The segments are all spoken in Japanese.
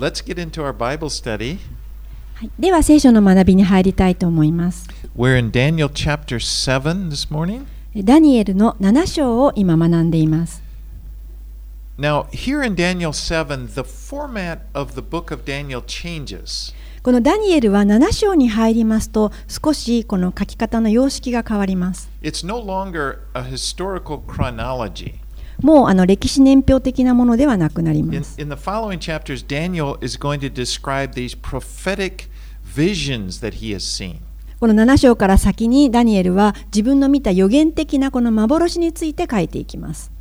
let's get into our Bible study. はい、では聖書の学びに入りたいと思います。We're in Daniel chapter 7 this morning. ダニエルの7章を今学んでいます。Now, here in Daniel 7, the format of the book of Daniel changes. このダニエルは7章に入りますと少しこの書き方の様式が変わります。It's no longer a historical chronology. もうあの歴史年表的なものではなくなります。この7章から先にダニエルは自分の見た予言的なこの幻について書いていきます。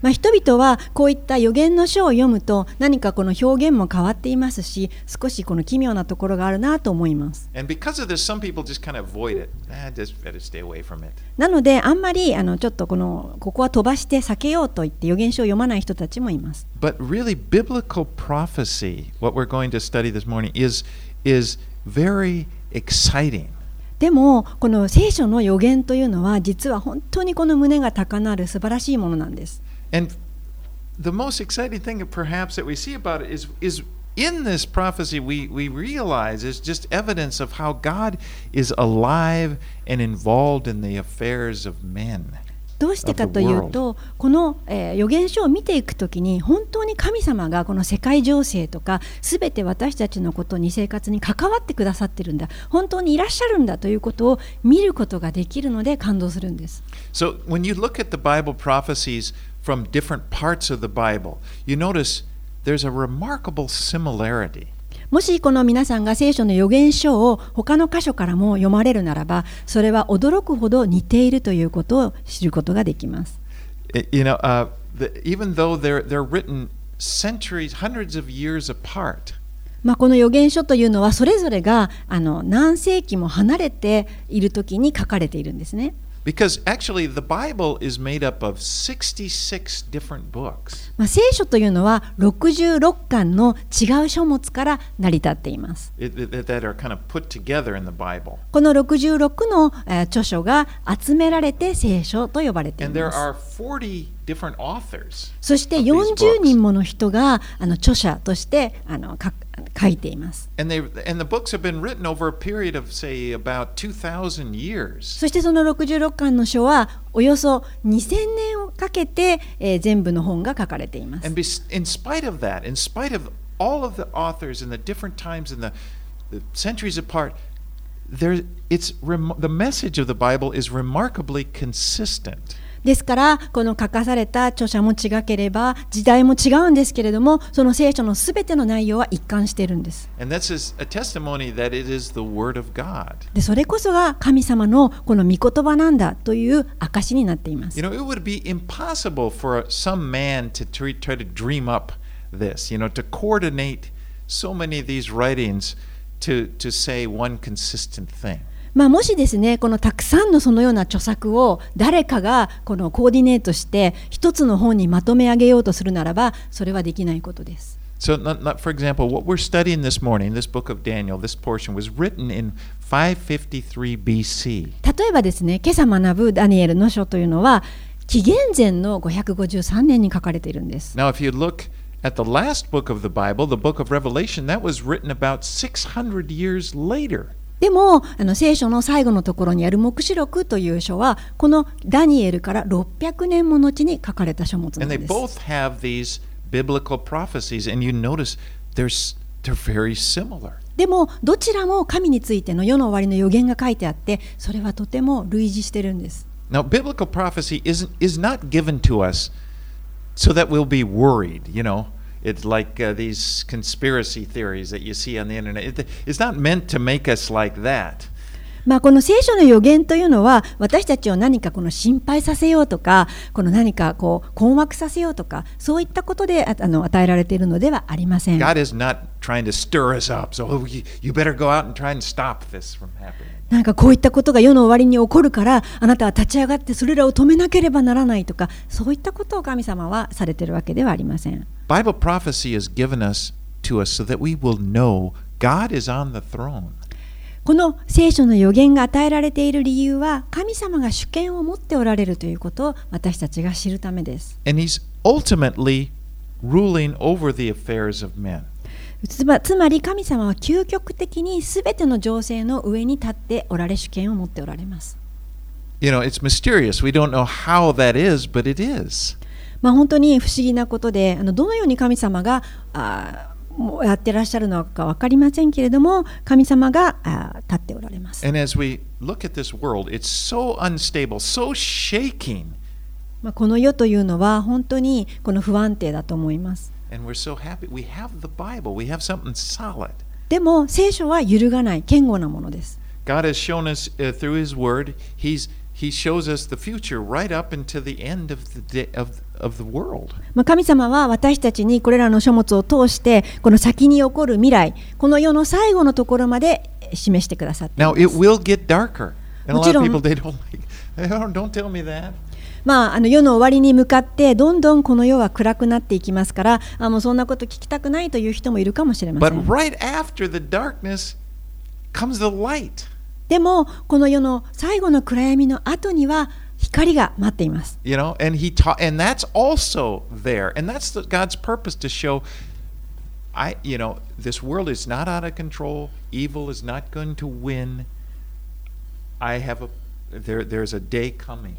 まあ、人々はこういった予言の書を読むと何かこの表現も変わっていますし少しこの奇妙なところがあるなと思います。なのであんまりあのちょっとこ,のここは飛ばして避けようと言って予言書を読まない人たちもいます。でもこの聖書の予言というのは実は本当にこの胸が高鳴る素晴らしいものなんです。And the most exciting thing, perhaps, that we see about it is is in this prophecy we, we realize is just evidence of how God is alive and involved in the affairs of men. どうしてかというとこの、えー予言書を見ていくときに本当に神様がこの世界情勢とかすべて私たちのことに生活に関わってくださってるんだ本当にいらっしゃるんだということを見ることができるので感動するんです。So when you look at the Bible prophecies from different parts of the Bible, you notice there's a remarkable similarity. もしこの皆さんが聖書の予言書を他の箇所からも読まれるならばそれは驚くほど似ているということを知ることができます。You know, uh, the, even though they're they're written centuries, hundreds of years apart, まあ、この予言書というのはそれぞれがあの何世紀も離れている時に書かれているんですね。こ、聖書というのは66巻の違う書物から成り立っています。この66の著書が集められて聖書と呼ばれています。そして40人もの人があの著者としてあの書く。書いています。And they and the books have been written over a period of say about 2000 years. そしてその66巻の書はおよそ2000年をかけて、えー全部の本が書かれています And。in spite of that, in spite of all of the authors and the different times and the, the centuries apart, there it's the message of the Bible is remarkably consistent. ですからこの書かされた著者も違ければ時代も違うんですけれどもその聖書のすべての内容は一貫しているんです。でそれこそが神様のこの御言葉なんだという証になっています。You know, it would be impossible for some man to try to dream up this, you know, to coordinate so many of these writings to, to say one consistent thing. まあ、もしですねこのたくさんのそのような著作を誰かがこのコーディネートして一つの本にまとめ上げようとするならばそれはできないことです。So, not, not, for example, what we're studying this morning, this book of Daniel, this portion was written in 553 BC. 例えばですね今朝学ぶダニエルの書というのは紀元前の553年に書かれているんです。Now, if you look at the last book of the Bible, the book of Revelation, that was written about 600 years later. でもあの聖書の最後のところにある黙示録という書はこのダニエルから600年も後に書かれた書物なんです。biblical prophecies, and you notice they're, they're very similar. でもどちらも神についての世の終わりの予言が書いてあってそれはとても類似してるんです。Now, biblical prophecy isn't, is not given to us so that we'll be worried, you know. It's like these conspiracy theories that you see on the internet. It's not meant to make us like that. まあこの聖書の予言というのは私たちを何かこの心配させようとかこの何かこう困惑させようとかそういったことであの与えられているのではありません。なんかこういったことが世の終わりに起こるからあなたは立ち上がってそれらを止めなければならないとかそういったことを神様はされているわけではありません。Bible prophecy is given us to us so that we will know God is on the throne. この聖書の予言が与えられている理由は神様が主権を持っておられるということを私たちが知るためです。And he's ultimately ruling over the affairs of men. つまつまり神様は究極的にすべての情勢の上に立っておられ主権を持っておられます。You know, it's mysterious. We don't know how that is, but it is. まあ本当に不思議なことで、あのどのように神様があやってらっしゃるのか分かりませんけれども、神様があ立っておられます。And as we look at this world, it's so unstable, so shaking. まあこの世というのは本当にこの不安定だと思います。And we're so happy. We have the Bible. We have something solid. でも聖書は揺るがない、堅固なものです。God has shown us、uh, through His Word, He's He shows us the future right up into the end of the day of. まあ神様は私たちにこれらの書物を通してこの先に起こる未来、この世の最後のところまで示してくださっています。Don't tell me that. まあ、あの世の終わりに向かってどんどんこの世は暗くなっていきますからあもうそんなこと聞きたくないという人もいるかもしれません。でもこの世の最後の暗闇の後には光が待っています。You know, and he taught, and that's also there, and that's the, God's purpose to show. I, you know, this world is not out of control. Evil is not going to win. I have a there. There's a day coming.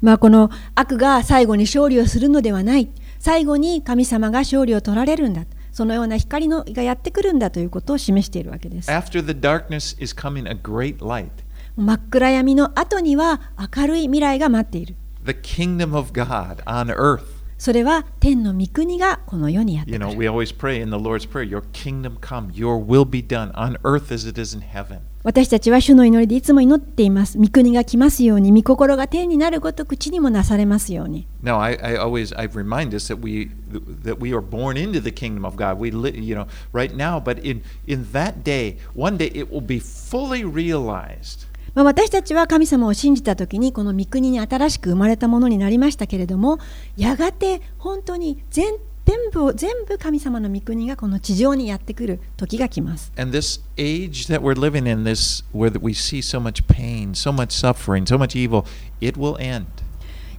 まあこの悪が最後に勝利をするのではない。最後に神様が勝利を取られるんだ。そのような光のがやってくるんだということを示しているわけです。After the darkness is coming a great light. 真っ暗闇の後には明るい未来が待っている。The kingdom of God on earth. それは天の御国がこの世にやってくる。You know, we always pray in the Lord's Prayer, Your kingdom come, Your will be done on earth as it is in heaven. 私たちは主の祈りでいつも祈っています。御国が来ますように、御心が天になるごとく地にもなされますように。Now, I, I always I remind us that we that we are born into the kingdom of God. We live, you know, right now, but in in that day, one day it will be fully realized. まあ、私たちは神様を信じた時にこの御国に新しく生まれたものになりましたけれどもやがて本当に全全部を全部神様の御国がこの地上にやってくる時が来ます。And this age that we're living in, this where we see so much pain, so much suffering, so much evil, it will end.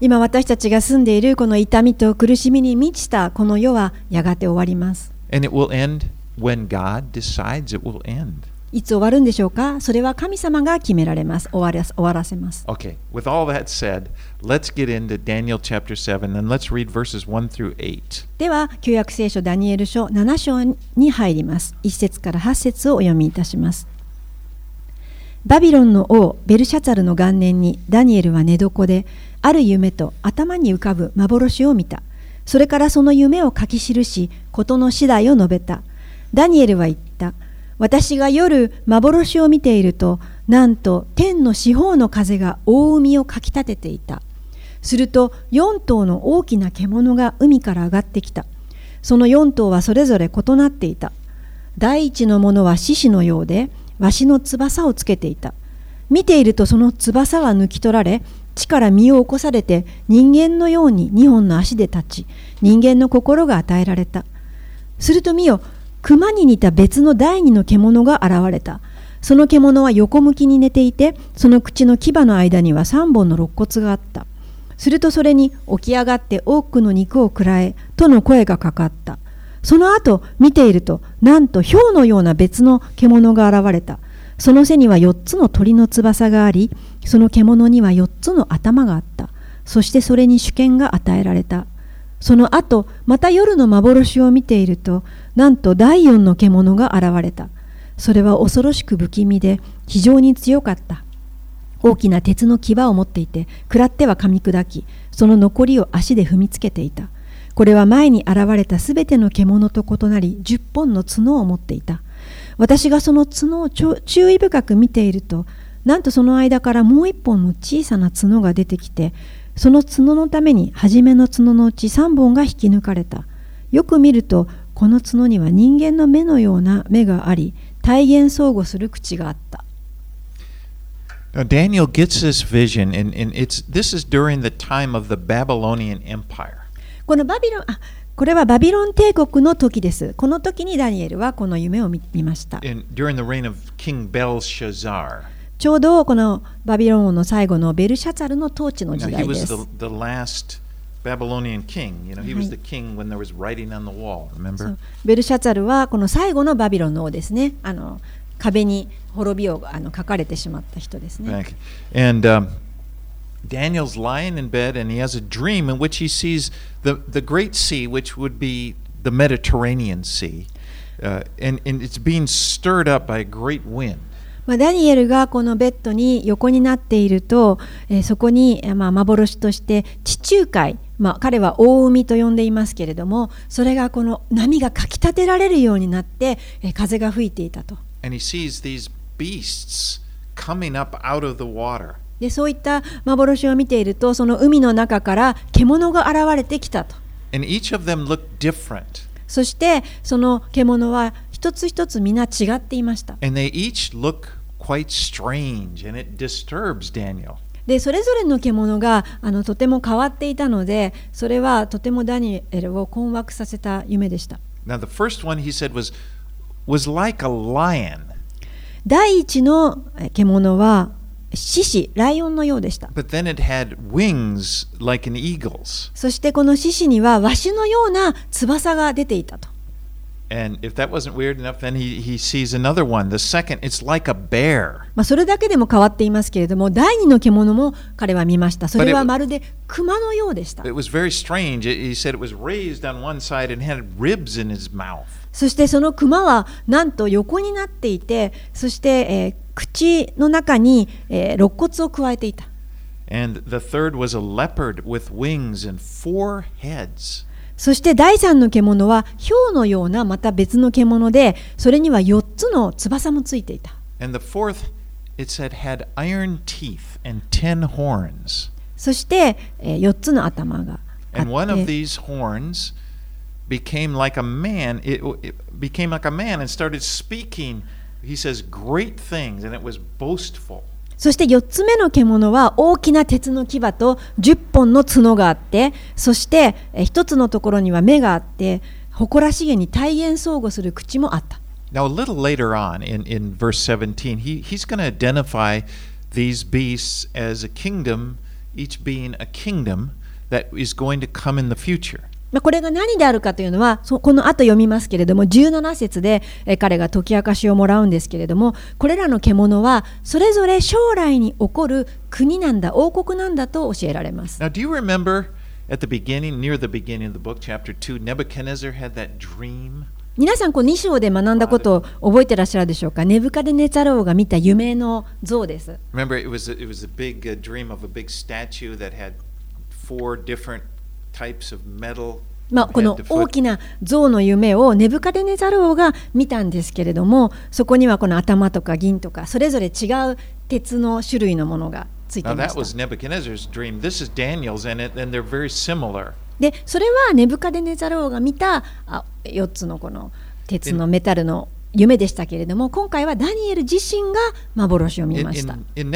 今私たちが住んでいるこの痛みと苦しみに満ちたこの世はやがて終わります。And it will end when God decides it will end. いつ終わるんでしょうか？それは神様が決められます。終わら終わらせます。Okay, with all that said, let's get into Daniel chapter 7 and let's read verses 1 through 8. では、旧約聖書ダニエル書7章に入ります。1節から8節をお読みいたします。バビロンの王ベルシャツァルの元年にダニエルは寝床である夢と頭に浮かぶ幻を見た。それからその夢を書き記し、事の次第を述べた。ダニエルは言った。私が夜幻を見ているとなんと天の四方の風が大海をかきたてていた。すると4頭の大きな獣が海から上がってきた。その4頭はそれぞれ異なっていた。第一のものは獅子のようでわしの翼をつけていた。見ているとその翼は抜き取られ地から身を起こされて人間のように2本の足で立ち人間の心が与えられた。すると見よ熊に似た別の第二の獣が現れた。その獣は横向きに寝ていて、その口の牙の間には3本の肋骨があった。するとそれに起き上がって多くの肉を食らえ、との声がかかった。その後見ていると、なんと豹のような別の獣が現れた。その背には4つの鳥の翼があり、その獣には4つの頭があった。そしてそれに主権が与えられた。その後、また夜の幻を見ていると、なんと第四の獣が現れた。それは恐ろしく不気味で、非常に強かった。大きな鉄の牙を持っていて、食らっては噛み砕き、その残りを足で踏みつけていた。これは前に現れたすべての獣と異なり、10本の角を持っていた。私がその角を注意深く見ていると、なんとその間からもう一本の小さな角が出てきて、その角のために初めの角のうち3本が引き抜かれた。よく見ると、この角には人間の目のような目があり、体現相互する口があった。Now, Daniel gets this vision, and, and it's, this is during the time of the Babylonian Empire. このバビロンあこれはバビロン帝国の時です。この時にダニエルはこの夢を見ました。ちょうどこのバビロン王の最後のベルシャツァルの統治の時代です。Babylonian king. You know, he was the king when there was writing on the wall. Remember? ベルシャツァルはこの最後のバビロンの王ですね。あの壁に滅びをあの書かれてしまった人ですね。And、um, Daniel's lying in bed and he has a dream in which he sees the, the great sea, which would be the Mediterranean Sea, uh, and, and it's being stirred up by a great wind. まあ、ダニエルがこのベッドに横になっていると、えー、そこに、まあ、幻として地中海、まあ、彼は大海と呼んでいますけれどもそれがこの波がかきたてられるようになって、えー、風が吹いていたと。And. でそういった幻を見ているとその海の中から獣が現れてきたと。そしてその獣は一つ一つ皆違っていました。でそれぞれの獣があのとても変わっていたのでそれはとてもダニエルを困惑させた夢でした。Now, the first one he said was, was like a lion. 第一の獣は獅子、ライオンのようでした。そしてこの獅子にはわしのような翼が出ていたと。まあそれだけでも変わっていますけれども、第二の獣も彼は見ました。それはまるで熊のようでした。そしてその熊はなんと横になっていて、そして、えー口の中に、えー、肋骨を加えていた。そして第三の獣は豹のようなまた別の獣で、それには4つの翼もついていた。そして、えー、4つの頭があって。became like a man, it, it became like a man and started speaking He says great things and it was boastful. そして4つ目の獣は大きな鉄の牙と10本の角があって、そして1つのところには目があって、誇らしげに大変相互する口もあった。Now, a little later on in, in verse 17, he, he's going to identify these beasts as a kingdom, each being a kingdom that is going to come in the future. まあ、これが何であるかというのは、この後読みますけれども、17節で彼が解き明かしをもらうんですけれども、これらの獣はそれぞれ将来に起こる国なんだ、王国なんだと教えられます。Now, do you remember at the beginning, near the beginning of the book, chapter 2, Nebuchadnezzar had that dream? 皆さん、こう2章で学んだことを覚えてらっしゃるでしょうか。ネブカデネザローが見た夢の像です。Remember, it was a, it was a big dream of a big statue that had four different まあ、この大きな象の夢をネブカデネザル王が見たんですけれどもそこにはこの頭とか銀とかそれぞれ違う鉄の種類のものがついていました。でそれはネブカデネザル王が見たあ4つのこの鉄のメタルの夢でしたけれども今回はダニエル自身が幻を見ました。In, in, in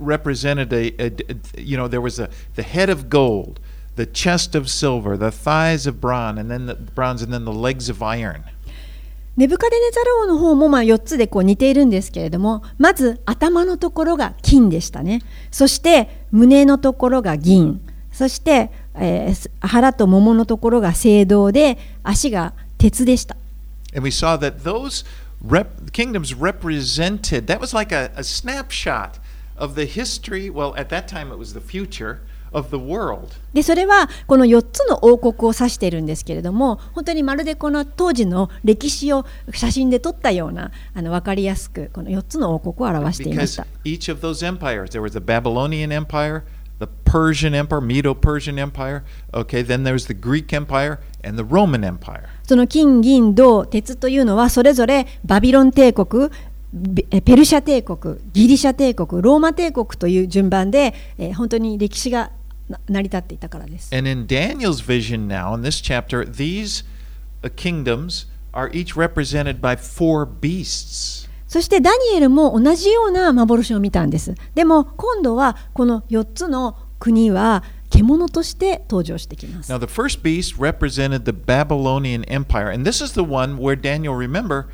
Represented a, a, a, you know there was a the head of gold the chest of silver the thighs of bronze and then the bronze and then the legs of iron ネブカデネザル王の方もまあ4つでこう似ているんですけれどもまず頭のところが金でしたねそして胸のところが銀そして、えー、腹ともものところが青銅で足が鉄でした And we saw that those rep- kingdoms represented that was like a, a snapshot of the history, well, at that time it was the future of the world. でそれはこの4つの王国を指しているんですけれども本当にまるでこの当時の歴史を写真で撮ったようなあの分かりやすくこの4つの王国を表していました。Each of those empires, there was the Babylonian Empire, the Persian Empire, Medo-Persian Empire, okay, then there's the Greek Empire and the Roman Empire. その金、銀、銅、鉄というのはそれぞれバビロン帝国、ペルシャ帝国、ギリシャ帝国、ローマ帝国という順番で、えー、本当に歴史が成り立っていたからです。And in Daniel's vision now, in this chapter, these kingdoms are each represented by four beasts. そしてダニエルも同じような幻を見たんです。でも今度はこの4つの国は獣として登場してきます。Now, the first beast represented the Babylonian Empire, and this is the one where Daniel, remember,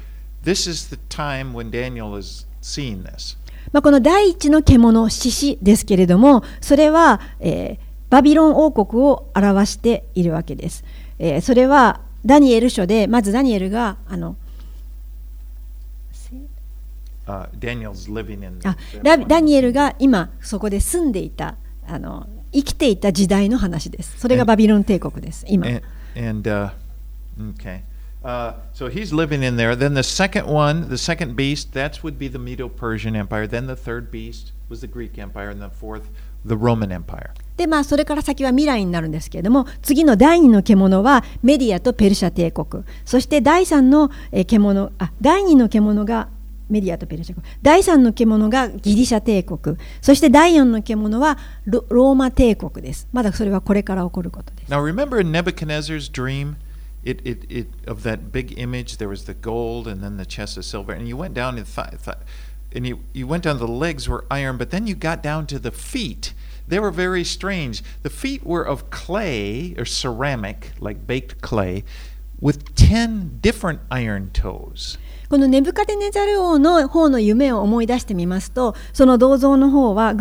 this is the time when Daniel is seeing this. まあこの第一の獣、獅子ですけれども、それは、えー、バビロン王国を表しているわけです。えー、それはダニエル書で、まずダニエルが、あの、Uh, あダニエルが今そこで住んでいたあの生きていた時代の話です。それがバビロン帝国です。今。And, and, uh, okay. Uh, so he's living in there. Then the second one, the second beast, that would be the Medo Persian Empire. Then the third beast was the Greek Empire. And the fourth, the Roman Empire. でまあ、それから先は未来になるんですけれども次の第2の獣はメディアとペルシャ帝国そして第3の獣あ第2の獣がメディアとペルシャ国第3の獣がギリシャ帝国そして第4の獣はローマ帝国ですまだそれはこれから起こることです Now remember Nebuchadnezzar's dream it, it, it, of that big image there was the gold and then the chest of silver and you went down and, th- th- and you, you went down the legs were iron but then you got down to the feet they were very strange the feet were of clay or ceramic like baked clay with 10 different iron toes このネブカデネザル王の方の夢を思い出してみますとその銅像の方は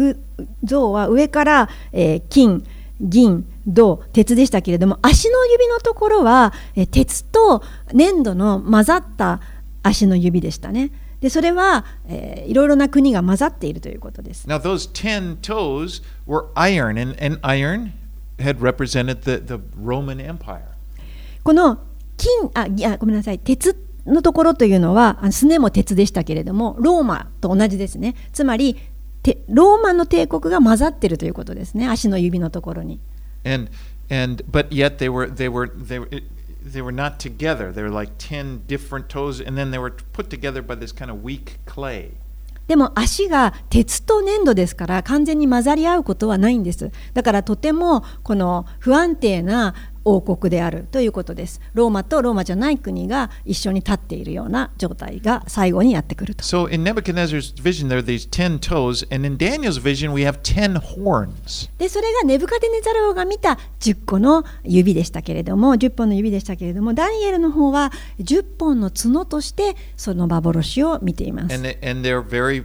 像は上から、えー、金銀 銅鉄でしたけれども足の指のところは、えー、鉄と粘土の混ざった足の指でしたね。でそれは、えー、いろいろな国が混ざっているということです。Now those ten toes were iron and, and iron had represented the, the Roman Empire. この金あいやごめんなさい鉄のところというのはすねも鉄でしたけれどもローマと同じですねつまりローマの帝国が混ざっているということですね足の指のところに。And, and, but yet they were, they were, they were, they were not together. They were like 10 different toes, and then they were put together by this kind of weak clay. でも足が鉄と粘土ですから完全に混ざり合うことはないんです。だからとてもこの不安定な王国であるということです。ローマとローマじゃない国が一緒に立っているような状態が最後にやってくると。So in Nebuchadnezzar's vision there are these 10 toes and in Daniel's vision we have 10 horns. でそれがネブカデネザル王が見た10個の指でしたけれども10本の指でしたけれどもダニエルの方は10本の角としてその幻を見ています。And, and they're very,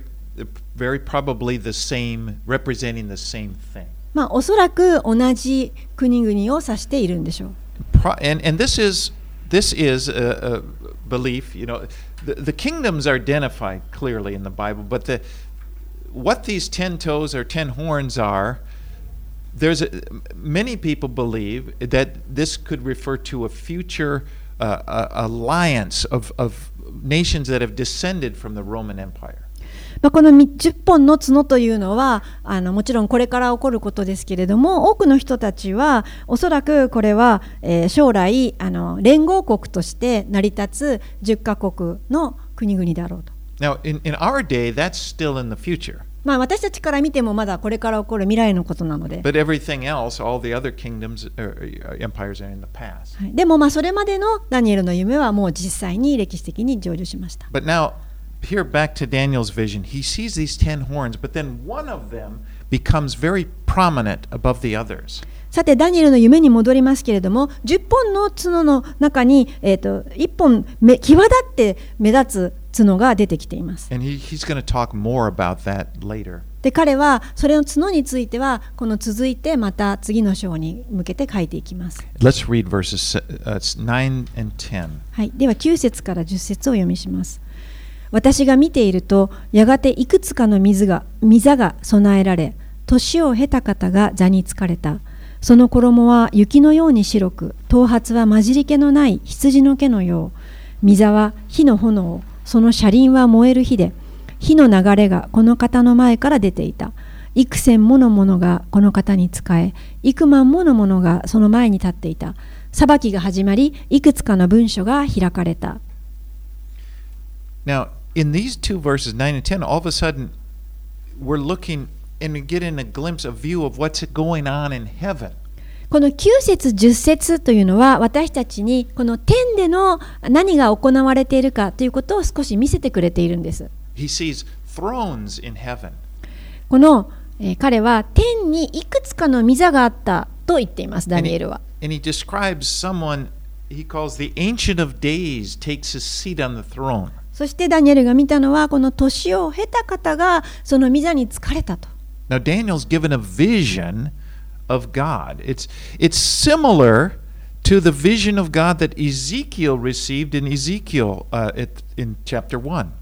very probably the same, representing the same thing. まあ、おそらく同じ国々を指しているんでしょう。And, and this is, this is a, a belief, you know, the, the kingdoms are identified clearly in the Bible, but the, what these ten toes or ten horns are, there's a, many people believe that this could refer to a future uh, uh, alliance of, of nations that have descended from the Roman Empire. まあ、この10本の角というのはあのもちろんこれから起こることですけれども多くの人たちはおそらくこれは、えー、将来あの連合国として成り立つ10カ国の国々だろうと。Now, in, in our day, that's still in the future. まあ私たちから見てもまだこれから起こる未来のことなので。But everything else, all the other kingdoms, empires are in the past. でもまあそれまでのダニエルの夢はもう実際に歴史的に成就しました。But now, here back to Daniel's vision, he sees these ten horns, but then one of them becomes very prominent above the others. さて、ダニエルの夢に戻りますけれども、10本の角の中に、えーと、と1本目際立って目立つ角が出てきています。He. で彼はそれの角についてはこの続いてまた次の章に向けて書いていきます。Let's read verses 9 and 10. はい、では9節から10節を読みします。私が見ているとやがていくつかの水が水が備えられ年を経た方が座につかれた。その衣は雪のように白く頭髪は混じり気のない羊の毛のよう。水は火の炎その車輪は燃える火で火の流れがこの方の前から出ていた。幾千もの者がこの方に仕え幾万もの者がその前に立っていた。裁きが始まりいくつかの文書が開かれた。Now, in these two verses, 9 and 10, all of a sudden we're looking and getting a glimpse, a view of what's going on in heaven. この9節10節というのは私たちにこの天での何が行われているかということを少し見せてくれているんです。He sees thrones in heaven. このえー、彼は天にいくつかの御座があったと言っています、ダニエルは。And he describes someone he calls the Ancient of Days takes his seat on the throne. そしてダニエルが見たのは、この年を経た方がその御座に疲れたと。Now, Daniel's given a vision of God. It's, it's similar to the vision of God that Ezekiel received in Ezekiel uh, in chapter 1.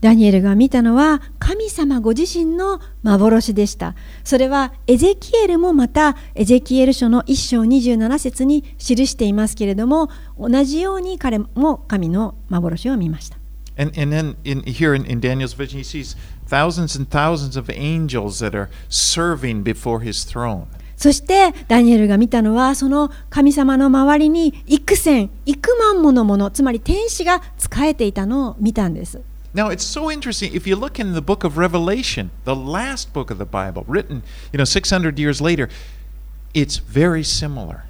ダニエルが見たのは神様ご自身の幻でした。それはエゼキエルもまたエゼキエル書の1章27節に記していますけれども同じように彼も神の幻を見ました。And, and then in, here in, in Daniel's vision, he sees thousands and thousands of angels that are serving before his throne. そしてダニエルが見たのはその神様の周りに幾千幾万ものものつまり天使が仕えていたのを見たんです。Now it's so interesting. If you look in the book of Revelation, the last book of the Bible, written, you know, 600 years later, it's very similar.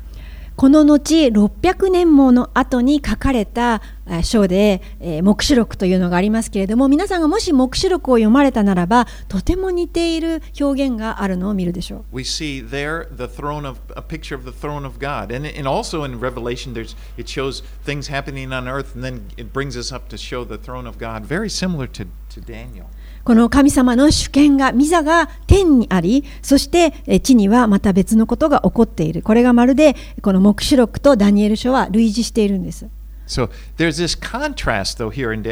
この後600年もの後に書かれた章で、えー、黙示録というのがありますけれども皆さんがもし黙示録を読まれたならばとても似ている表現があるのを見るでしょう。We see there the throne of a picture of the throne of God and, and also in Revelation there's it shows things happening on earth and then it brings us up to show the throne of God very similar to, to Daniel. この神様の主権が、御座が天にあり、そして地にはまた別のことが起こっている。これがまるでこの黙示録とダニエル書は類似しているんです。So there's this contrast though here in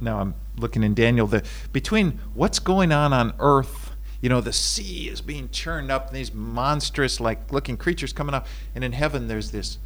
now I'm looking in Daniel the between what's going on on earth you know the sea is being churned up and these monstrous like looking creatures coming up and in heaven there's this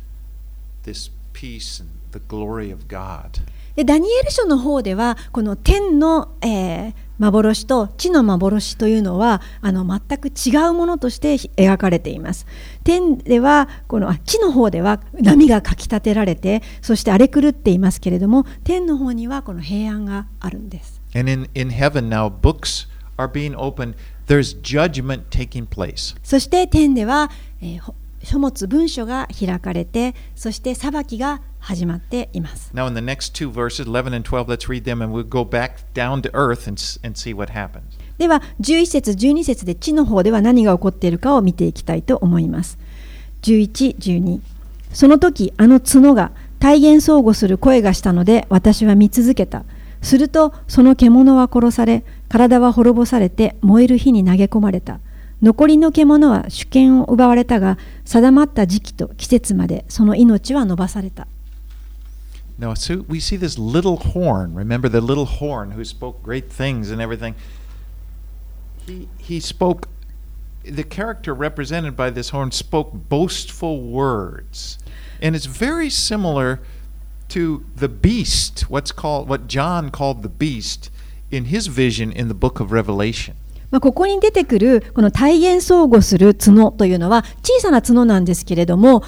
this peace and the glory of God でダニエル書の方ではこの天の、えー、幻と地の幻というのはあの全く違うものとして描かれています。天ではこの地の方では波がかきたてられてそして荒れ狂っていますけれども天の方にはこの平安があるんです。And in, in heaven now books are being opened. There's judgment taking place. そして天では、えー、書物文書が開かれてそして裁きが始まっています。Now, in the next two verses, 11 and 12, let's read them and we'll go back down to earth and, and see what happens. では、11節、12節で地の方では何が起こっているかを見ていきたいと思います。11、12。その時、あの角が体現相互する声がしたので、私は見続けた。すると、その獣は殺され、体は滅ぼされて、燃える火に投げ込まれた。残りの獣は主権を奪われたが、定まった時期と季節までその命は伸ばされた。Now, so we see this little horn. Remember the little horn who spoke great things and everything? He, he spoke, the character represented by this horn spoke boastful words. And it's very similar to the beast, what's called, what John called the beast in his vision in the book of Revelation. まあ、ここに出てくるこの体現相互する角というのは小さな角なんですけれども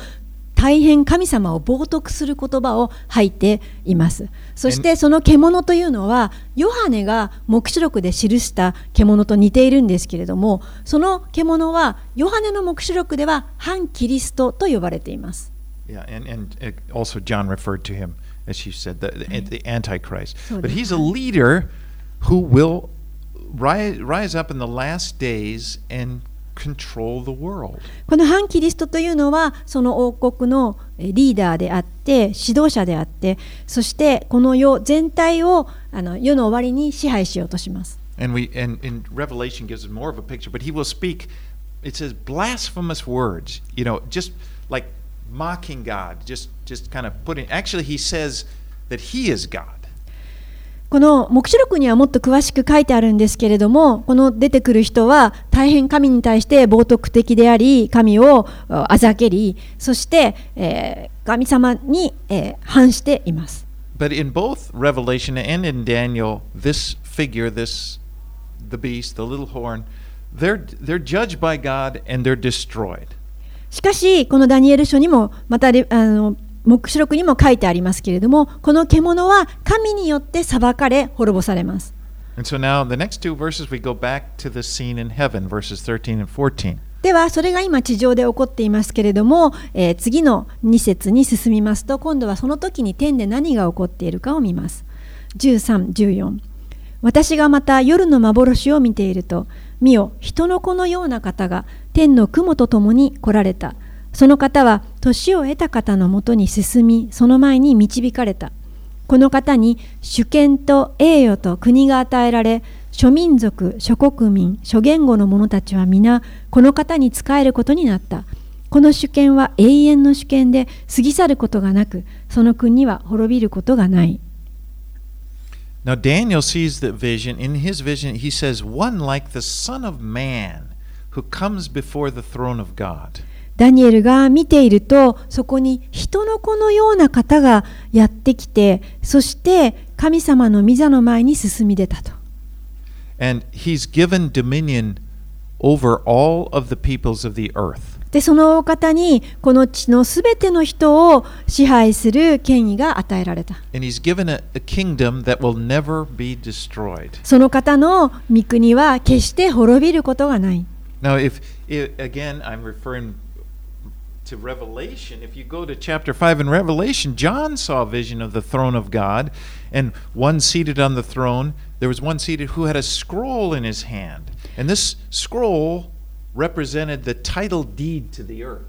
大変神様を冒涜する言葉を吐いていますそしてその獣というのはヨハネが黙示録で記した獣と似ているんですけれどもその獣はヨハネの黙示録では反キリストと呼ばれています Yeah, and, and also John referred to him, as you said, the, the, the Antichrist. But he's a leader who will rise, rise up in the last days and この反キリストというのはその王国のリーダーであって指導者であってそしてこの世全体をあの世の終わりに支配しようとします。And we and, and Revelation gives us more of a picture, but he will speak. It says blasphemous words, you know, just like mocking God, just just kind of putting. Actually, he says that he is God. この黙示録にはもっと詳しく書いてあるんですけれども、この出てくる人は大変神に対して冒涜的であり、神をあざけり、そして、えー、神様に、えー、反しています。But in both Revelation and in Daniel, this figure, this the beast, the little horn, they're, they're judged by God and they're destroyed. しかし、このダニエル書にもまたあの黙示録にも書いてありますけれども、この獣は神によって裁かれ、滅ぼされます。では、それが今地上で起こっていますけれども、えー、次の2節に進みますと、今度はその時に天で何が起こっているかを見ます。13、14。私がまた夜の幻を見ていると、見よ、人の子のような方が天の雲と共に来られた。その方は年を得た方のもとに進み、その前に導かれた。この方に主権と栄誉と国が与えられ、諸民族、諸国民、諸言語の者たちは皆、この方に仕えることになった。この主権は永遠の主権で過ぎ去ることがなく、その国は滅びることがない。Now Daniel sees the vision. In his vision, he says, One like the Son of Man who comes before the throne of God. ダニエルが見ていると、そこに人の子のような方がやってきて、そして神様の御座の前に進み出たと。And he's given dominion over all of the peoples of the earth. でその方にこの地のすべての人を支配する権威が与えられた。その方の御国は決して滅びることがない。Now, if, if again, I'm referring to Revelation, if you go to chapter 5 in Revelation, John saw a vision of the throne of God, and one seated on the throne, there was one seated who had a scroll in his hand. And this scroll represented the title deed to the earth.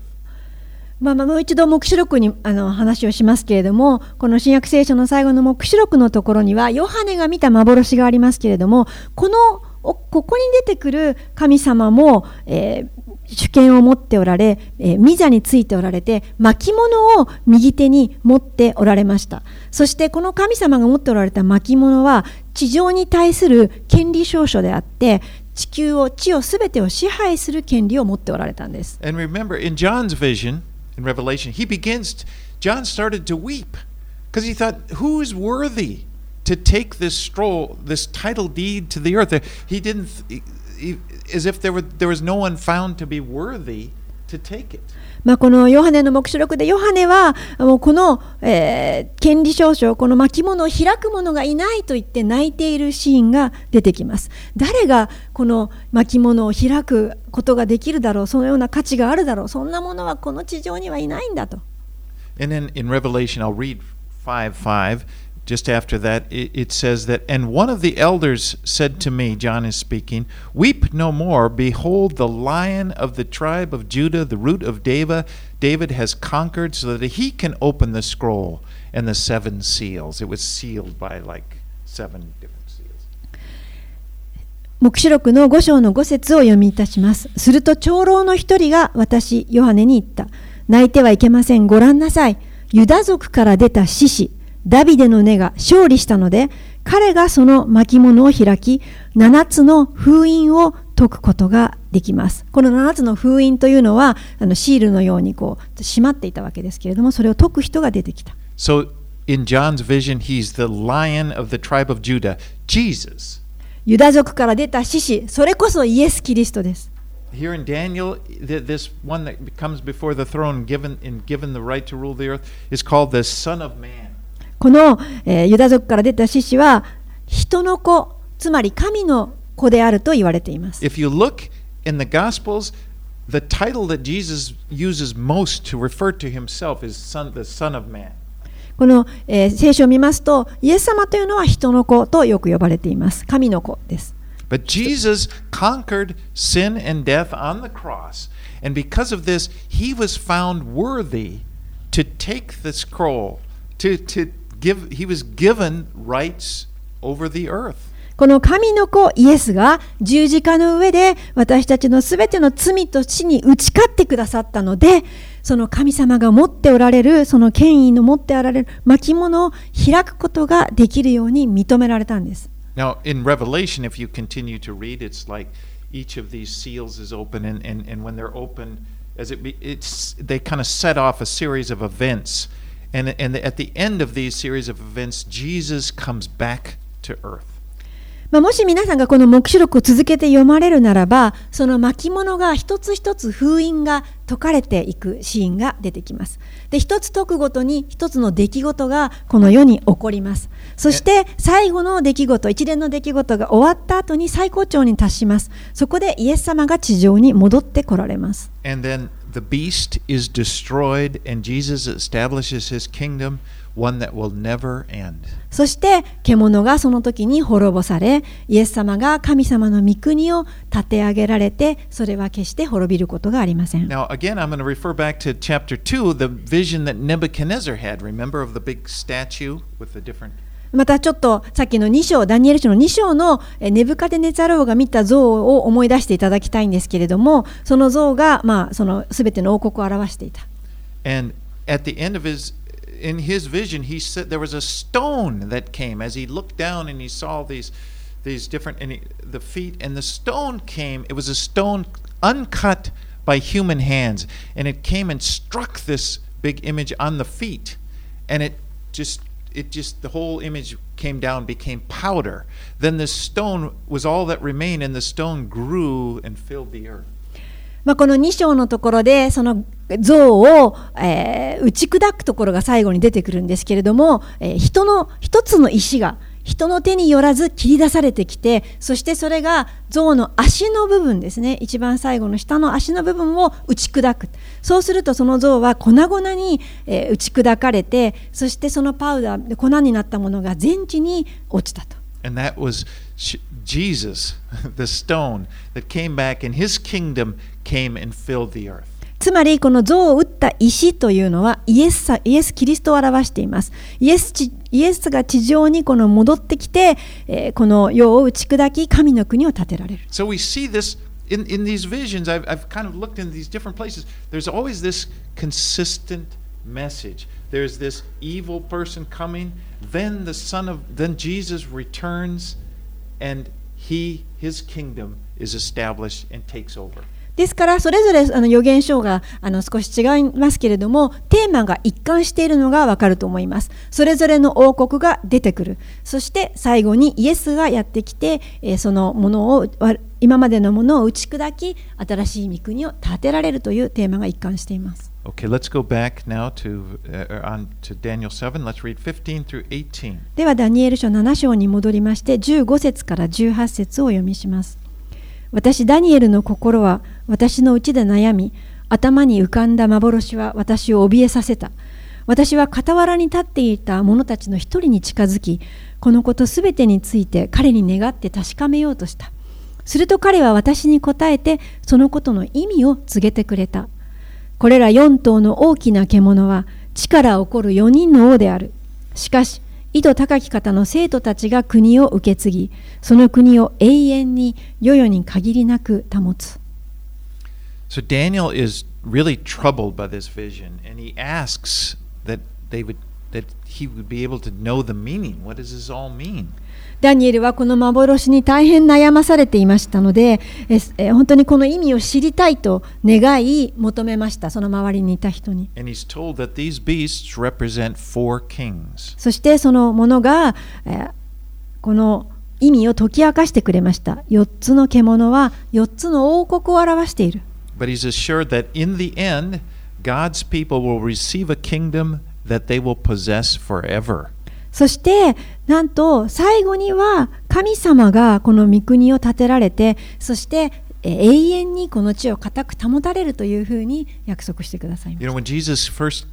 まあ、もう一度黙示録にあの話をしますけれどもこの新約聖書の最後の黙示録のところにはヨハネが見た幻がありますけれどもこのここに出てくる神様も、えー、主権を持っておられ、えー、御座についておられて巻物を右手に持っておられましたそしてこの神様が持っておられた巻物は地上に対する権利証書であって地球を地をすべてを支配する権利を持っておられたんです。And remember, in John's vision, in Revelation, he begins, John started to weep because he thought, who is worthy to take this stroll, this title deed to the earth? He didn't, he, as if there, were, there was no one found to be worthy to take it. まあ、このヨハネの黙示録でヨハネはもうこの、えー、権利証書この巻物を開く者がいないと言って泣いているシーンが出てきます誰がこの巻物を開くことができるだろうそのような価値があるだろうそんなものはこの地上にはいないんだと And then in Revelation I'll read 5 5 just after that, it, it, says that, And one of the elders said to me, John is speaking, Weep no more. Behold, the lion of the tribe of Judah, the root of David, David has conquered so that he can open the scroll and the seven seals. It was sealed by like seven different seals. 黙示録の5章の5節を読みいたします。すると長老の一人が私、ヨハネに言った。泣いてはいけません。ご覧なさい。ユダ族から出た獅子。 ダビデの根が勝利したので、彼がその巻物を開き、7つの封印を解くことができます。この7つの封印というのは、あのシールのようにこう閉まっていたわけですけれども、それを解く人が出てきた。So, in John's vision, he's the lion of the tribe of Judah, Jesus. ユダ族から出た獅子、それこそイエス・キリストです。Here in Daniel, this one that comes before the throne, given, and given the right to rule the earth, is called the Son of Man. この、えー、ユダ族から出た獅子は人の子、つまり神の子であると言われています。If you look in the Gospels, the title that Jesus uses most to refer to himself is son, the Son of Man. この、えー、聖書を見ますと、イエス様というのは人の子とよく呼ばれています。神の子です。But Jesus conquered sin and death on the cross, and because of this, he was found worthy to take the scroll, to, to give, he was given rights over the earth. この神の子イエスが十字架の上で私たちのすべての罪と死に打ち勝ってくださったので、その神様が持っておられる、その権威の持っておられる巻物を開くことができるように認められたんです。Now, in Revelation, if you continue to read, it's like each of these seals is open, and, and, and when they're open, as it it's, they kind of set off a series of events. And, and at the end of these series of events, Jesus comes back to earth. まあ、もし皆さんがこの黙示録を続けて読まれるならば、その巻物が一つ一つ封印が解かれていくシーンが出てきます。で、一つ解くごとに一つの出来事がこの世に起こります。そして最後の出来事、一連の出来事が終わった後に最高潮に達します。そこでイエス様が地上に戻ってこられます。And then the beast is destroyed and Jesus establishes his kingdom one that will never end. そして獣がその時に滅ぼされ、イエス様が神様の御国を立て上げられて、それは決して滅びることがありません。 Now, again, I'm going to refer back to chapter 2, the vision that Nebuchadnezzar had. Remember of the big statue with the different またちょっとさっきの2章、ダニエル書の2章のえネブカデネツァル王が見た像を思い出していただきたいんですけれども、その像が、まあ、その全ての王国を表していた。And at the end of his in his vision, he said there was a stone that came as he looked down and he saw these these different and he, the feet and the stone came. It was a stone uncut by human hands, and it came and struck this big image on the feet, and it just it just the whole image came down became powder then the stone was all that remained and the stone grew and filled the earth まあ、この2章のところでその像を、えー打ち砕くところが最後に出てくるんですけれども、えー人の一つの石が人の手によらず切り出されてきてそしてそれが像の足の部分ですね一番最後の下の足の部分を打ち砕くそうするとその像は粉々に、え打ち砕かれてそしてそのパウダー粉になったものが全地に落ちたと。And that was Jesus, the stone that came back, and his kingdom came and filled the earth. つまりこの像を打った石というのはイエスさイエス・キリストを表していますイエスちイエスが地上にこの戻ってきて、えーこの世を打ち砕き神の国を建てられる So we see this in, in these visions. I've, I've kind of looked in these different places. There's always this consistent message. There's this evil person coming, then the son of then Jesus returns and he his kingdom is established and takes over. ですからそれぞれあの預言書があの少し違いますけれどもテーマが一貫しているのがわかると思いますそれぞれの王国が出てくるそして最後にイエスがやってきて、えーそのものをわ今までのものを打ち砕き新しい御国を建てられるというテーマが一貫しています Okay, let's go back now to uh, on to Daniel 7. Let's read 15 through 18. ではダニエル書7章に戻りまして15節から18節をお読みします私ダニエルの心は私のうちで悩み頭に浮かんだ幻は私を怯えさせた。私は傍らに立っていた者たちの一人に近づきこのことすべてについて彼に願って確かめようとした。すると彼は私に答えてそのことの意味を告げてくれた。これら4頭の大きな獣は地から起こる4人の王である。しかし、意図高き方の生徒たちが国を受け継ぎ、その国を永遠に世々に限りなく保つ。So Daniel is really troubled by this vision, and he asks that they would that he would be able to know the meaning. What does this all mean? ダニエルはこの幻に大変悩まされていましたので、ええ本当にこの意味を知りたいと願い求めました、その周りにいた人に。そしてそのものが、えーこの意味を解き明かしてくれました。4つの獣は4つの王国を表している。But he's assured that in the end, God's people will receive a kingdom that they will possess forever. そしてなんと最後には神様がこの御国を建てられてそして永遠にこの地を固く保たれるというふうに約束してくださいま You know, when Jesus first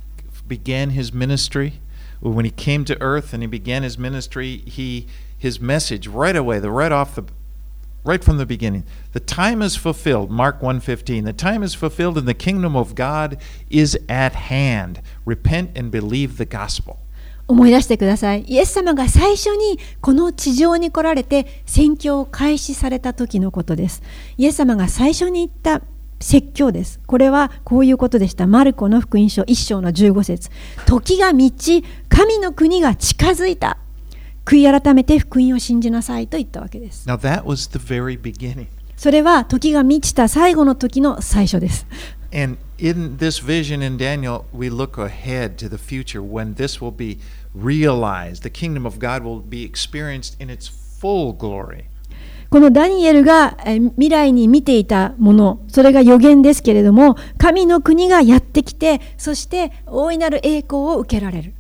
began his ministry, when he came to earth and he began his ministry, he his message right away, the right off the right from the beginning, the time is fulfilled. Mark 1:15. The time is fulfilled and the kingdom of God is at hand. Repent and believe the gospel. 思い出してください。イエス様が最初にこの地上に来られて宣教を開始された時のことです。イエス様が最初に言った説教です。これはこういうことでした。マルコの福音書1章の15節。時が満ち神の国が近づいた。悔い改めて福音を信じなさいと言ったわけです。Now that was the very beginning. それは時が満ちた最後の時の最初です。And in this vision in Daniel, we look ahead to the future when this will be realized. The kingdom of God will be experienced in its full glory. このダニエルがえー未来に見ていたもの、それが予言ですけれども、神の国がやってきて、そして大いなる栄光を受けられる。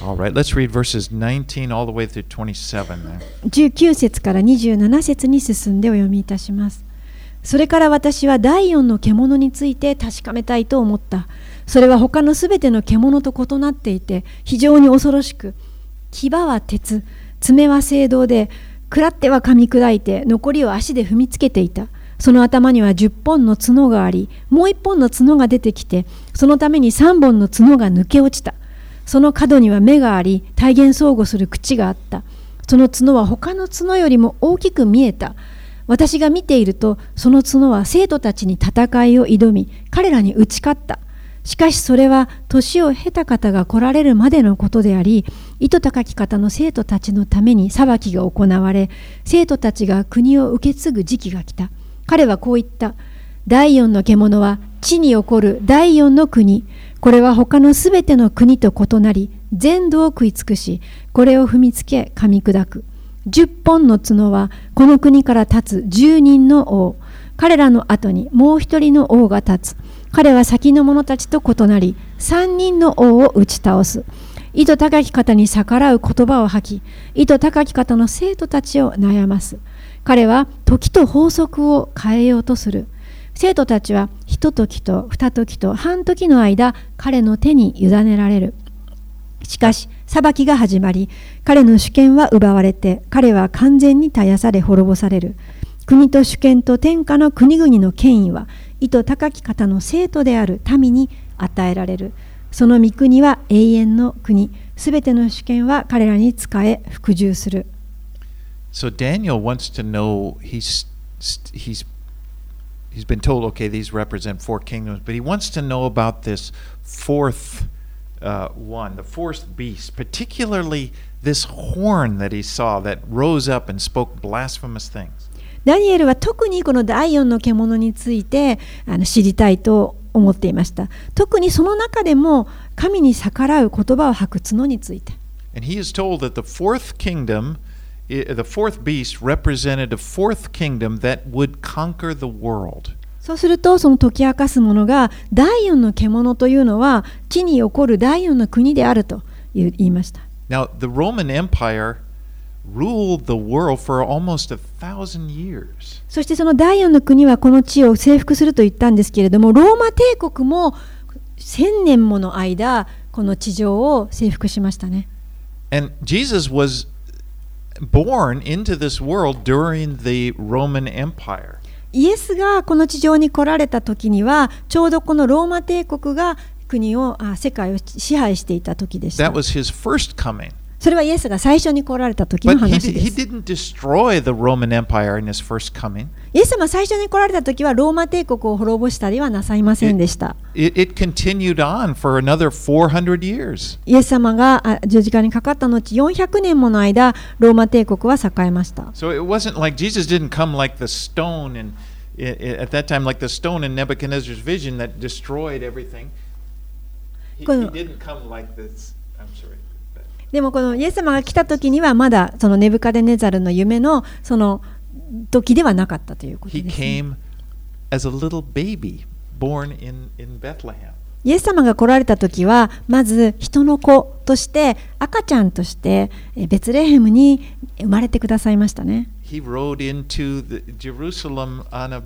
Right, let's read verses 19 all the way through 27 there. 19節から27節に進んでお読みいたします。それから私は第四の獣について確かめたいと思った。それは他のすべての獣と異なっていて非常に恐ろしく、牙は鉄、爪は青銅で、食らっては噛み砕いて残りを足で踏みつけていた。その頭には10本の角があり、もう1本の角が出てきて、そのために3本の角が抜け落ちた。その角には目があり、体現相互する口があった。その角は他の角よりも大きく見えた。私が見ていると、その角は生徒たちに戦いを挑み、彼らに打ち勝った。しかしそれは年を経た方が来られるまでのことであり、意図高き方の生徒たちのために裁きが行われ、生徒たちが国を受け継ぐ時期が来た。彼はこう言った。第四の獣は地に起こる第四の国。これは他のすべての国と異なり、全土を食い尽くし、これを踏みつけ噛み砕く。十本の角はこの国から立つ十人の王。彼らの後にもう一人の王が立つ。彼は先の者たちと異なり、三人の王を打ち倒す。意図高き方に逆らう言葉を吐き、意図高き方の生徒たちを悩ます。彼は時と法則を変えようとする。生徒たちはひと時と二時と半時の間、彼の手に委ねられる。しかし、裁きが始まり、彼の主権は奪われて、彼は完全に絶やされ滅ぼされる。国と主権と天下の国々の権威は、意図高き方の生徒である民に与えられる。その御国は永遠の国。すべての主権は彼らに仕え、服従する。So Daniel wants to know he's he's he's been told okay these represent four kingdoms but he wants to know about this fourth uh, one the fourth beast particularly this horn that he saw that rose up and spoke blasphemous things ダニエルは特にこの第四の獣についてあの知りたいと思っていました特にその中でも神に逆らう言葉を吐く角について And he is told that the fourth kingdom the fourth beast represented a fourth kingdom that would conquer the world. そうするとその解き明かすものが第四の獣というのは地に起こる第四の国であると言いました。Now, the Roman Empire ruled the world for almost a thousand years. そしてその第四の国はこの地を征服すると言ったんですけれども、ローマ帝国も千年もの間、この地上を征服しましたね。And Jesus was born into this world during the Roman Empire. イエスがこの地上に来られた時にはちょうどこのローマ帝国が国をあ世界を支配していた時でした。That was his first coming. それはイエスが最初に来られた時の話です。イエス様最初に来られた時はローマ帝国を滅ぼしたりはなさいませんでした。It, it, it continued on for another 400 years. イエス様が十字架にかかった後400年もの間、ローマ帝国は栄えました。So it wasn't like Jesus didn't come like the stone and at that time like the stone in Nebuchadnezzar's vision that destroyed everything. He, he didn't come like this. でもこのイエス様が来た時にはまだそのネブカデネザルの夢のその時ではなかったということです、ね。イエス様が来られた時はまず人の子として赤ちゃんとしてベツレヘムに生まれてくださいましたね。He rode into the Jerusalem on a,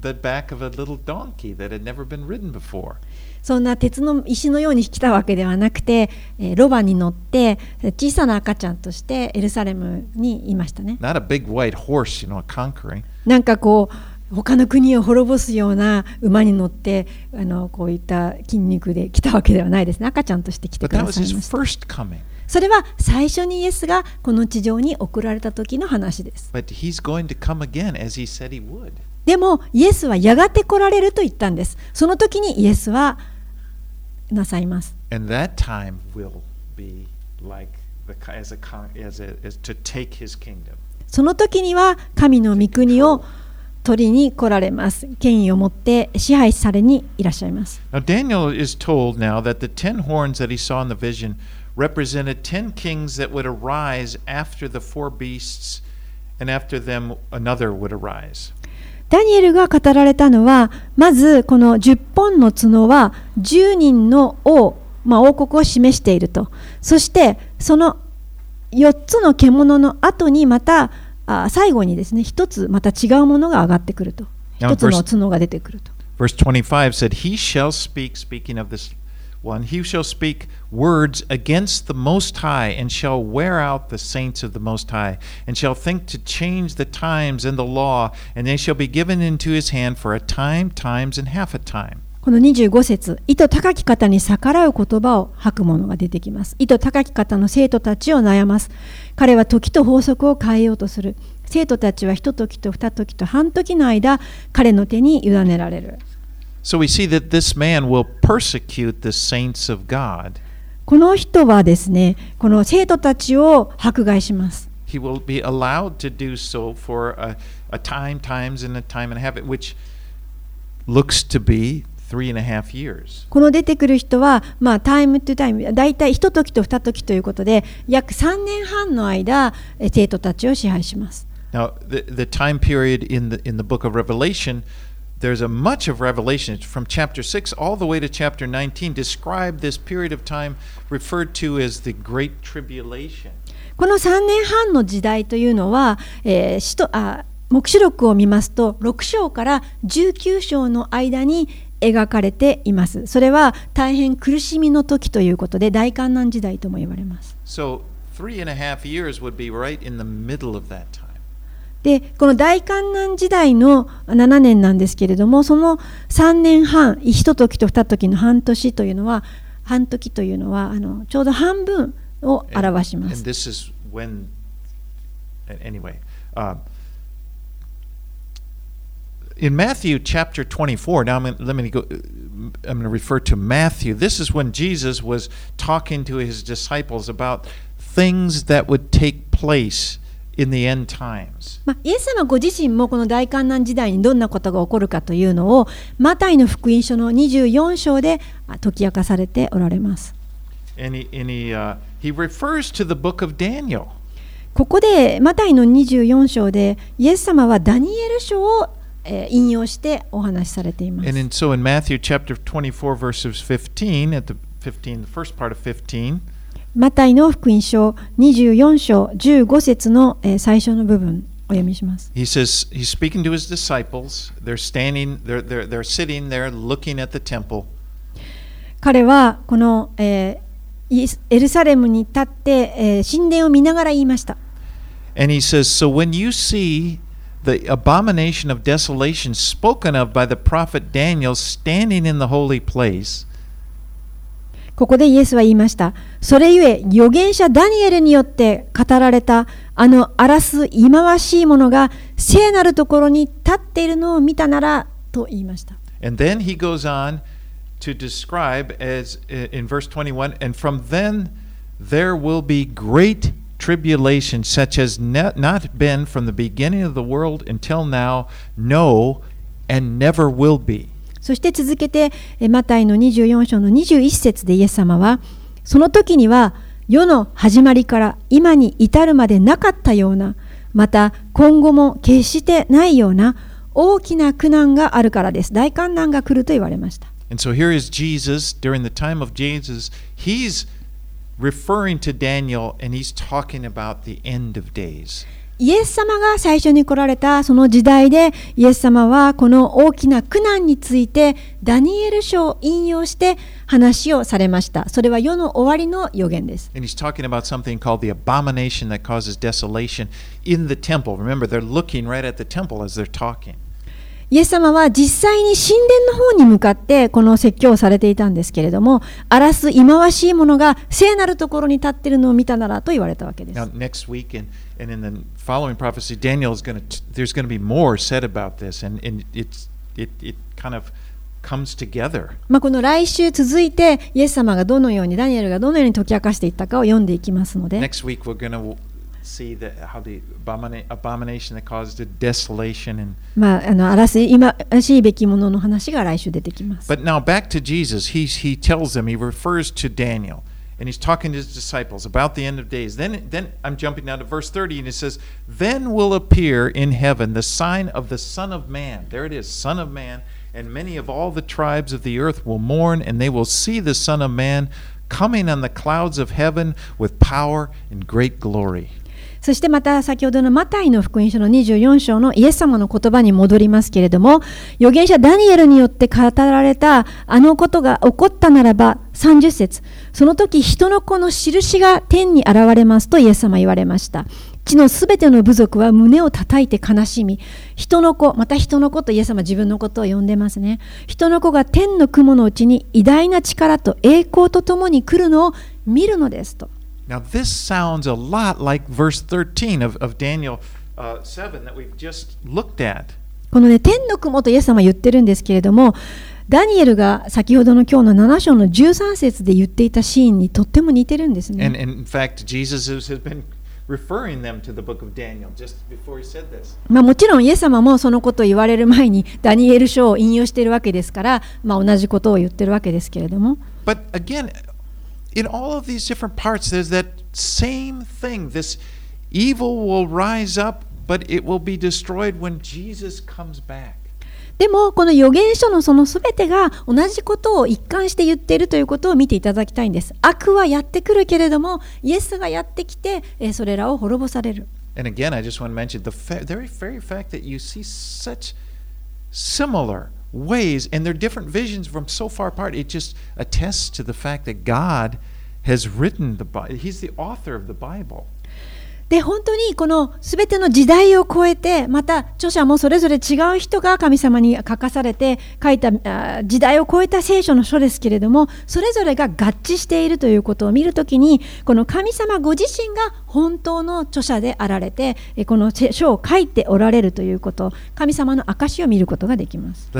the back of a little donkey that had never been ridden before. そんな鉄の石のように来たわけではなくて、えー、ロバに乗って小さな赤ちゃんとしてエルサレムにいましたね。Horse, you know, なんかこう他の国を滅ぼすような馬に乗ってあのこういった筋肉で来たわけではないですね。赤ちゃんとして来てくださいました。それは最初にイエスがこの地上に送られた時の話です。でも、イエスはやがて来られると言ったんです。その時にイエスはなさいます。その時には神の御国を取りに来られます。権威を持って支配されにいらっしゃいます。Now, Daniel is told now that the ten horns that he saw in the vision represented ten kings that would arise after the four beasts, and after them another would arise. ダニエルが語られたのは、まずこの10本の角は10人の王、まあ、王国を示していると。そして、その4つの獣の後にまた、あ最後にですね、1つまた違うものが上がってくると。1つの角が出てくると。Verse 25 said, He shall speak, speaking of this one, he shall speak words against the Most High, and shall wear out the saints of the Most High, and shall think to change the times and the law, and they shall be given into his hand for a time, times, and half a time. この25節、意図高き方に逆らう言葉を吐くものが出てきます。意図高き方の生徒たちを悩ます。彼は時と法則を変えようとする。生徒たちは一時と二時と半時の間、彼の手に委ねられる。So we see that this man will persecute the saints of God. この人はですね、この生徒たちを迫害します。He will be allowed to do so for a, a time, times, and a time and a half, which looks to be この出てくる人は、まあ、タイムトゥタイム、大体一時と二時ということで、約3年半の間、生徒たちを支配します。Now, the, the time period in the, in the book of Revelation, there's a much of Revelation from chapter 6 all the way to chapter 19 describe this period of time referred to as the Great Tribulation. この3年半の時代というのは、えー、使徒あ黙示録を見ますと6章から19章の間に描かれています。それは大変苦しみの時ということで大観難時代とも言われます。So, three and a half years would be right in the middle of that time. で、この大観難時代の7年なんですけれども、その3年半、一時と二時の半年というのは、半時というのはあのちょうど半分を表します。And, and this is when, anyway, uh, in Matthew chapter 24, now I'm, let me go, I'm going to refer to Matthew. This is when Jesus was talking to his disciples about things that would take place in the end times. イエス様ご自身もこの大観難時代にどんなことが起こるかというのをマタイの福音書の24章で解き明かされておられます。ここでマタイの24章でイエス様はダニエル書を引用してお話しされています。And in, so in 15 the first part of 15マタイの福音書24章15節の、えー、最初の部分お読みします。He says he's speaking to his disciples. They're standing, they're, they're, they're sitting there looking at the temple. 彼はこの、えー、エルサレムに立って、えー、神殿を見ながら言いました。And he says, So when you see the abomination of desolation spoken of by the prophet Daniel standing in the holy place. ここでイエスは言いました。それゆえ、預言者ダニエルによって語られたあの荒らす忌まわしいものが聖なるところに立っているのを見たならと言いました。And then he goes on to describe as in verse 21 and from then there will be great tribulation such as not been from the beginning of the world until now, no, and never will be. そして続けて、マタイの24章の21節でイエス様は、その時には世の始まりから今に至るまでなかったような、また今後も決してないような大きな苦難があるからです。大観難が来ると言われました。And so here is Jesus during the time of Jesus. He's referring to Daniel and he's talking about the end of days. イエス様が最初に来られたその時代でイエス様はこの大きな苦難についてダニエル書を引用して話をされました。それは世の終わりの予言です。イエス様は実際に神殿の方に向かってこの説教をされていたんですけれども、荒らす忌まわしいものが聖なるところに立っているのを見たならと言われたわけです。And in the following prophecy, Daniel is going to, there's going to be more said about this, and, and it's, it, it kind of comes together. まあこの来週続いて、イエス様がどのように、ダニエルがどのように解き明かしていったかを読んでいきますので。Next week we're going to see that how the abomination that caused desolation and まああの荒らす今しいべきものの話が来週出てきます。But now back to Jesus, he he tells them he refers to Daniel and he's talking to his disciples about the end of days. Then then I'm jumping down to verse 30 and it says, "Then will appear in heaven the sign of the Son of Man." There it is, Son of Man. And many of all the tribes of the earth will mourn, and they will see the Son of Man coming on the clouds of heaven with power and great glory. そしてまた先ほどのマタイの福音書の24章のイエス様の言葉に戻りますけれども、預言者ダニエルによって語られたあのことが起こったならば 30節その時人の子の印が天に現れますとイエス様言われました。地のすべての部族は胸を叩いて悲しみ、人の子、また人の子とイエス様自分のことを呼んでますね。人の子が天の雲のうちに偉大な力と栄光とともに来るのを見るのですと。Now, this sounds a lot like verse 13 of, of Daniel uh, 7 that we've just looked at. このね、天の雲とイエス様は言ってるんですけれども、ダニエルが先ほどの今日の7章の13節で言っていたシーンにとっても似てるんですね。And, and in fact, Jesus has been referring them to the book of Daniel just before he said this. まあもちろんイエス様もそのことを言われる前にダニエル書を引用しているわけですから、まあ、同じことを言ってるわけですけれども。But again, in all of these different parts, there's that same thing. This evil will rise up, but it will be destroyed when Jesus comes back. でも、この預言書のそのすべてが同じことを一貫して言っているということを見ていただきたいんです。悪はやってくるけれども、イエスがやってきて、それらを滅ぼされる。And again, I just want to mention the very, very fact that you see such similar ways and they're different visions from so far apart. It just attests to the fact that God has written the Bible. He's the author of the Bible. で本当にこの全ての時代を超えてまた著者もそれぞれ違う人が神様に書かされて書いた時代を超えた聖書の書ですけれどもそれぞれが合致しているということを見るときにこの神様ご自身が本当の著者であられてこの書を書いておられるということ神様の証を見ることができます。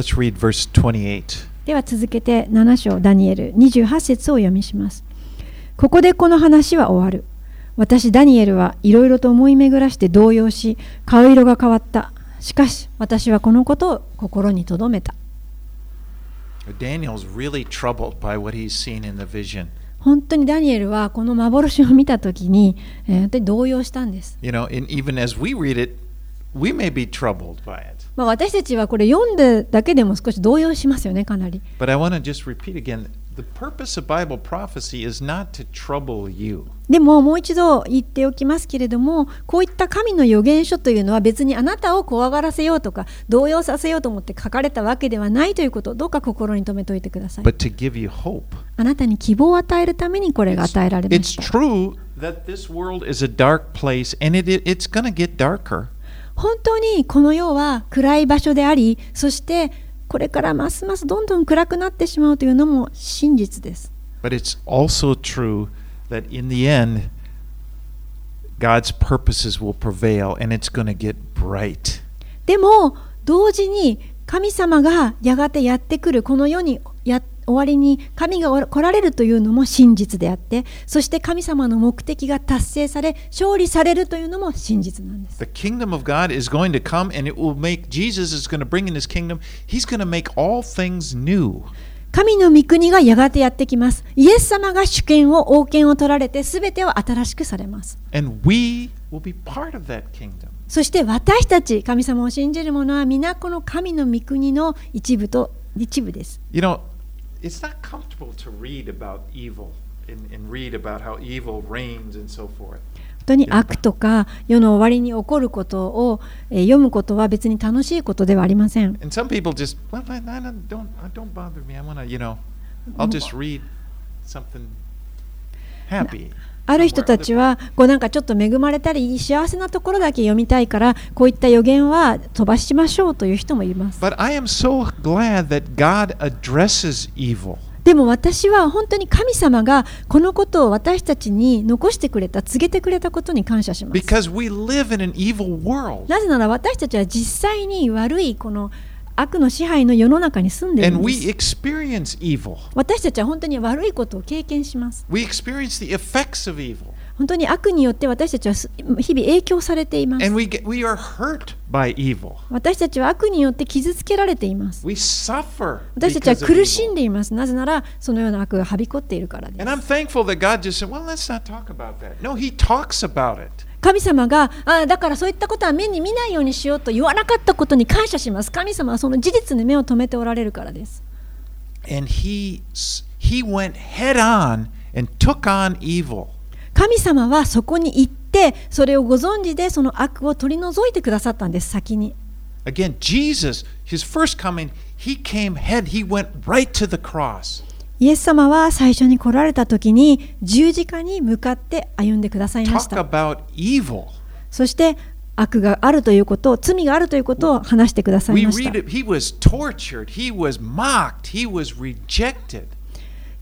では続けて7章ダニエル28節を読みします。ここでこの話は終わる。私ダニエルは色々と思い巡らして動揺し顔色が変わった。しかし私はこのことを心に留めた。本当にダニエルはこの幻を見た時に、えー、動揺したんです。私たちはこれ読んでだけでも少し動揺しますよねかなり。でももう一度言っておきますけれどもこういった神の預言書というのは別にあなたを怖がらせようとか動揺させようと思って書かれたわけではないということをどうか心に留めておいてください。あなたに希望を与えるためにこれが与えられました。本当にこの世は暗い場所でありそしてこれからますますどんどん暗くなってしまうというのも真実です。But it's also true that in the end, God's purposes will prevail and it's going to get bright. でも同時に神様がやがてやってくるこの世にや終わりに神が来られるというのも真実であってそして神様の目的が達成され勝利されるというのも真実なんです。The kingdom of God is going to come and it will make Jesus is going to bring in his kingdom. He's going to make all things new. 神の御国がやがてやってきます。イエス様が主権を王権を取られて全てを新しくされます。And we will be part of that kingdom. そして私たち、神様を信じる者は皆この神の御国の一部と一部です。You know, it's not comfortable to read about evil and, and read about how evil reigns and so forth. 本当に悪とか世の終わりに起こることを、えー、読むことは別に楽しいことではありません。Just, well, I, I don't, don't. I want to, you know, I'll just read something happy. ある人たちはこうなんかちょっと恵まれたり幸せなところだけ読みたいからこういった予言は飛ばしましょうという人もいます。But I am so glad that God addresses evil. でも私は本当に神様がこのことを私たちに残してくれた、告げてくれたことに感謝します。なぜなら私たちは実際に悪いこの悪の支配の世の中に住んでいるんです。私たちは本当に悪いことを経験します。本当に悪によって私たちは日々影響されています。私たちは悪によって傷つけられています。私たちは苦しんでいます。なぜならそのような悪がはびこっているからです。神様があだからそういったことは目に見ないようにしようと言わなかったことに感謝します。神様はその事実に目を留めておられるからです。神様はそこに行っってそれをご存知でその悪を取り除いてくださったんです先に Again, Jesus, his first coming, he came head, he went right to the cross. イエス様は最初に来られた時に十字架に向かって歩んでくださいまし Talk た about evil. そして悪があるということ罪があるということを話してくださいました.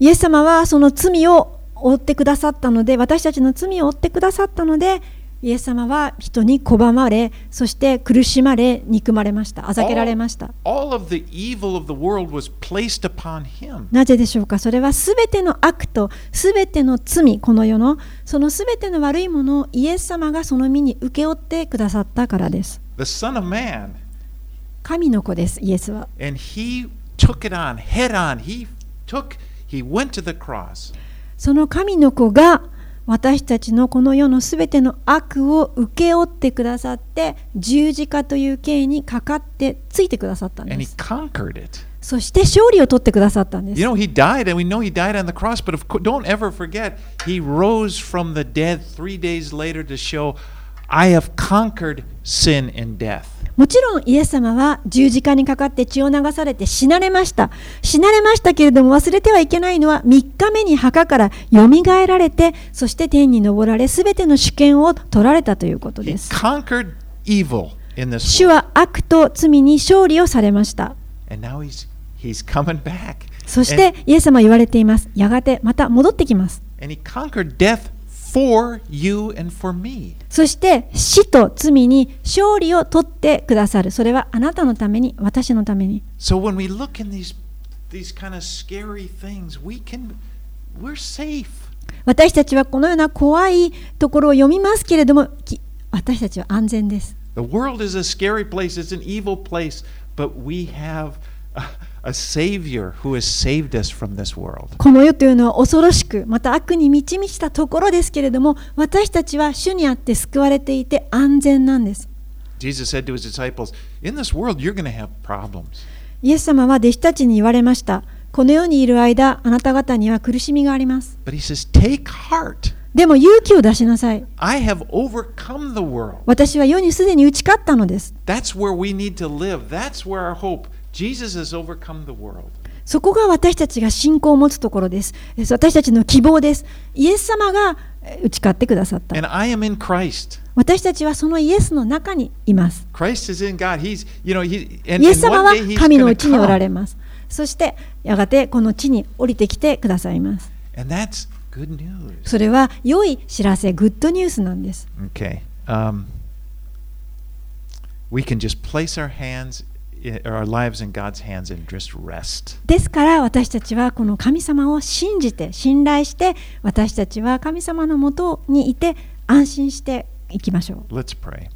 イエス様はその罪を負ってくださったので私たちの罪を負ってくださったのでイエス様は人に拒まれそして苦しまれ憎まれましたあざけられました.なぜでしょうか？それはすべての悪とすべての罪この世のそのすべての悪いものをイエス様がその身に請け負ってくださったからです The Son of Man, 神の子ですイエスは and he took it on head on. He took, he went to the cross. その神の子が私たちのこの世のすべての悪を請け負ってくださって十字架という刑にかかってついてくださったんです.そして勝利を取ってくださったんです You know, he died, and we know he died on the cross, but of course, don't ever forget, he rose from the dead three days later to show, I have conquered sin and death. もちろんイエス様は十字架にかかって血を流されて死なれました。死なれましたけれども忘れてはいけないのは3日目に墓からよみがえられてそして天に昇られすべての主権を取られたということです。主.は悪と罪に勝利をされました。He's, he's. そしてイエス様は言われています。やがてまた戻ってきます。And he conquered death for you and for me. そして死と罪に勝利を取ってくださるそれはあなたのために私のために So when we look in these, these kind of scary things, we can, we're safe. 私たちはこのような怖いところを読みますけれどもき私たちは安全です The world is a scary place, it's an evil place, but we have a, この世というのは恐ろしく、また悪に満ち満ちたところですけれども、私たちは主にあって救われていて安全なんです。イエス様は弟子たちに言われました。この世にいる間、あなた方には苦しみがあります。でも勇気を出しなさい。私は世にすでに打ち勝ったのです。そこが私たちが信仰を持つところです私たちの希望ですイエス様がえ打ち勝ってくださった And I am in Christ. 私たちはそのイエスの中にいますイエス様は神のうちにおら.れますそしてやがてこの地に降りてきてくださいます.それは良い知らせグッドニュースなんです Okay. Um, we can just place our hands, i- our lives in God's hands and just rest. ですから私たちはこの神様を信じて信頼して私たちは神様のもとにいて安心していきましょう Let's pray.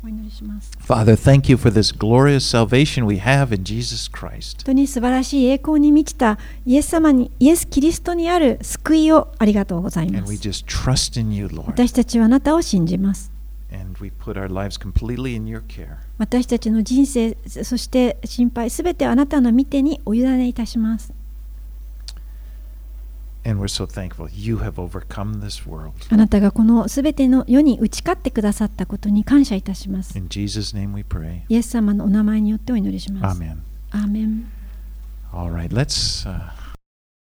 Father, thank you for this glorious salvation we have in Jesus Christ. 本当に素晴らしい栄光に満ちたイエス様にイエス・キリストにある救いをありがとうございま And we す just trust in you, Lord. 私たちはあなたを信じます And we put our lives completely in your care. 私たちの人生そして心配すべてあなたの見てにお委ねいたします And we're so thankful you have overcome this world. あなたがこのすべての世に打ち勝ってくださったことに感謝いたします In Jesus' name we pray. イエス様のお名前によってお祈りします Amen. アーメン All right, let's uh,